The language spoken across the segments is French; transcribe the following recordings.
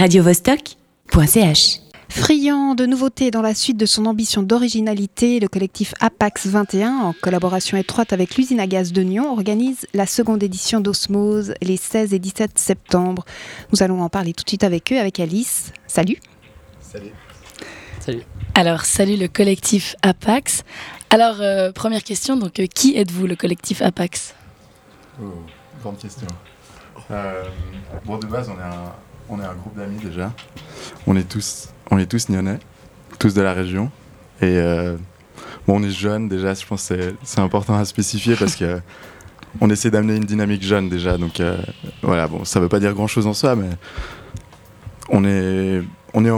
radiovostok.ch. Friand de nouveautés dans la suite de son ambition d'originalité, le collectif Apax 21, en collaboration étroite avec l'usine à gaz de Nyon, organise la seconde édition d'Osmose les 16 et 17 septembre. Nous allons en parler tout de suite avec eux, avec Alice. Salut. Salut. Salut. Alors, salut le collectif Apax. Alors, euh, première question, donc euh, qui êtes-vous le collectif Apax? Oh, grande question. Euh, bon, de base, on est un, on est un groupe d'amis déjà. On est tous, on est tous nyonnais, tous de la région. Et euh, bon, on est jeunes déjà, je pense que c'est- important à spécifier parce que on essaie d'amener une dynamique jeune déjà. Donc euh, voilà, bon, ça veut pas dire grand chose en soi, mais on est, on est,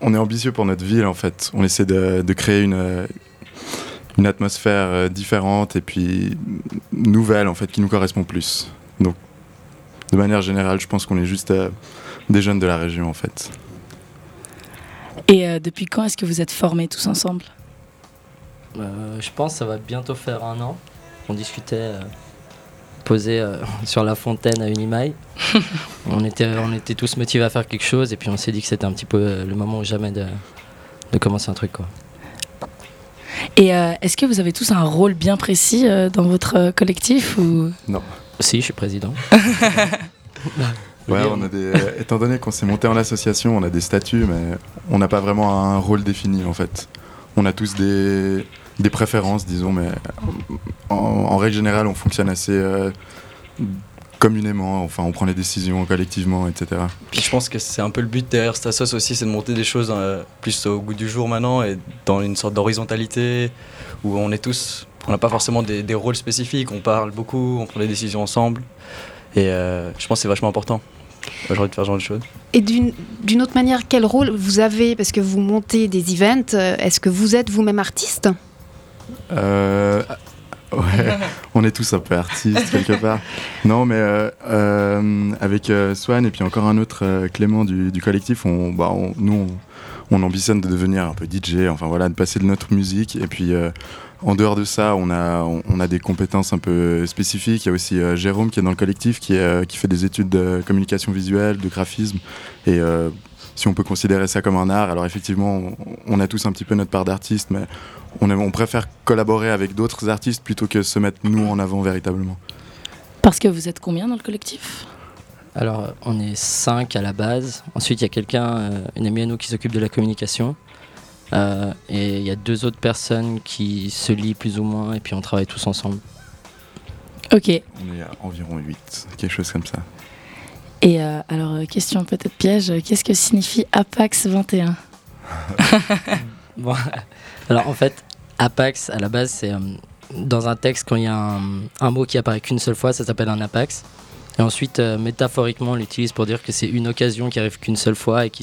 on est ambitieux pour notre ville en fait. On essaie de, de créer une, une atmosphère euh, différente et puis nouvelle en fait qui nous correspond plus. Donc de manière générale, je pense qu'on est juste euh, des jeunes de la région en fait. Et euh, depuis quand est-ce que vous êtes formés tous ensemble? Euh, je pense que ça va bientôt faire un an. On discutait euh, posé euh, sur la fontaine à Unimail. on, était, on était tous motivés à faire quelque chose et puis on s'est dit que c'était un petit peu euh, le moment ou jamais de, de commencer un truc. Quoi. Et euh, est-ce que vous avez tous un rôle bien précis euh, dans votre euh, collectif ou... Si, je suis président. Ouais, on a des, euh, étant donné qu'on s'est monté en association, on a des statuts, mais on n'a pas vraiment un rôle défini en fait. On a tous des, des préférences, disons, mais en, en règle générale, on fonctionne assez euh, communément. Enfin, on prend les décisions collectivement, etc. Puis je pense que c'est un peu le but derrière cette assoce aussi, c'est de monter des choses euh, plus au goût du jour maintenant et dans une sorte d'horizontalité où on est tous, on n'a pas forcément des, des rôles spécifiques, on parle beaucoup, on prend des décisions ensemble et euh, je pense que c'est vachement important aujourd'hui de faire ce genre de choses. Et d'une autre manière, quel rôle vous avez Parce que vous montez des events, euh, est-ce que vous êtes vous-même artiste? Euh, ouais, on est tous un peu artistes quelque part. Non, mais euh, euh, avec euh, Swan et puis encore un autre euh, Clément du, collectif, on, bah, nous, on, on ambitionne de devenir un peu DJ, enfin voilà, de passer de notre musique. Et puis euh, en dehors de ça, on a, on, a des compétences un peu spécifiques. Il y a aussi euh, Jérôme qui est dans le collectif, qui, euh, qui fait des études de communication visuelle, de graphisme. Et si on peut considérer ça comme un art, alors effectivement, on, on a tous un petit peu notre part d'artiste, mais on, on préfère collaborer avec d'autres artistes plutôt que se mettre nous en avant véritablement. Parce que vous êtes combien dans le collectif? Alors, on est cinq à la base. Ensuite, il y a quelqu'un, euh, une amie à nous qui s'occupe de la communication. Euh, et il y a deux autres personnes qui se lient plus ou moins et puis on travaille tous ensemble. Ok. On est à environ 8, quelque chose comme ça. Et euh, alors, question peut-être piège, qu'est-ce que signifie Apax 21 Bon, alors en fait, Apax, à la base, c'est euh, dans un texte, quand il y a un, un mot qui apparaît qu'une seule fois, ça s'appelle un Apax. Et ensuite, euh, métaphoriquement, on l'utilise pour dire que c'est une occasion qui arrive qu'une seule fois et qui se